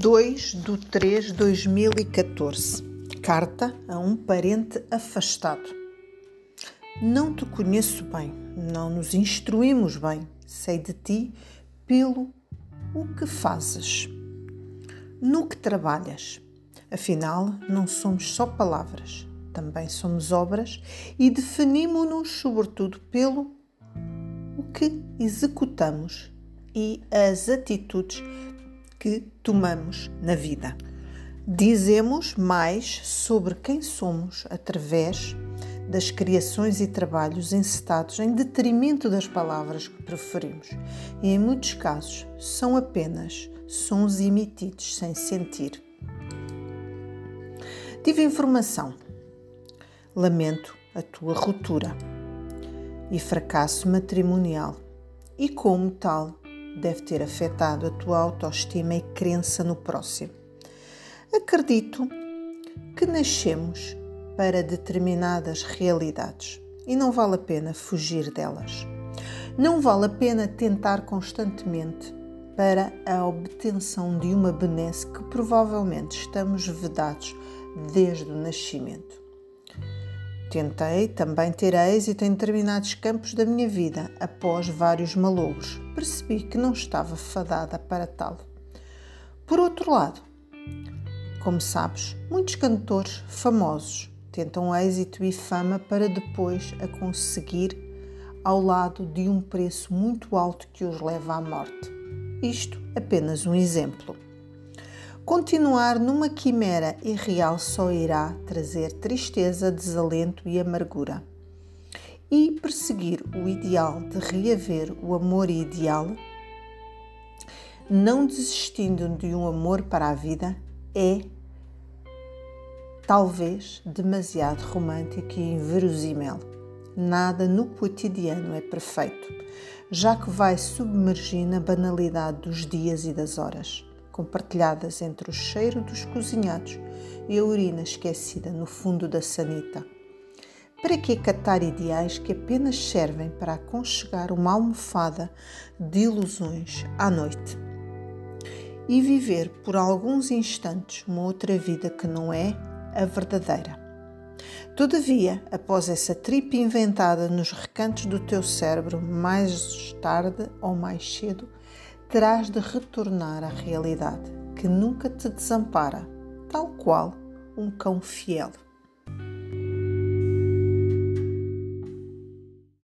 2 de 3 de 2014. Carta a um parente afastado. Não te conheço bem, não nos instruímos bem, sei de ti pelo o que fazes, no que trabalhas. Afinal, não somos só palavras, também somos obras e definimos-nos, sobretudo, pelo o que executamos e as atitudes que tomamos na vida. Dizemos mais sobre quem somos através das criações e trabalhos encetados em detrimento das palavras que preferimos, e em muitos casos são apenas sons emitidos sem sentir. Tive informação. Lamento a tua ruptura e fracasso matrimonial, e como tal, deve ter afetado a tua autoestima e crença no próximo. Acredito que nascemos para determinadas realidades e não vale a pena fugir delas. Não vale a pena tentar constantemente para a obtenção de uma benesse que provavelmente estamos vedados desde o nascimento. Tentei também ter êxito em determinados campos da minha vida após vários malogros. Percebi que não estava fadada para tal. Por outro lado, como sabes, muitos cantores famosos tentam êxito e fama para depois a conseguir ao lado de um preço muito alto que os leva à morte. Isto apenas um exemplo. Continuar numa quimera irreal só irá trazer tristeza, desalento e amargura. E perseguir o ideal de reaver o amor ideal, não desistindo de um amor para a vida, é talvez demasiado romântico e inverosímil. Nada no cotidiano é perfeito, já que vai submergir na banalidade dos dias e das horas compartilhadas entre o cheiro dos cozinhados e a urina esquecida no fundo da sanita. Para que catar ideais que apenas servem para aconchegar uma almofada de ilusões à noite? E viver por alguns instantes uma outra vida que não é a verdadeira. Todavia, após essa tripa inventada nos recantos do teu cérebro, mais tarde ou mais cedo, terás de retornar à realidade que nunca te desampara, tal qual um cão fiel.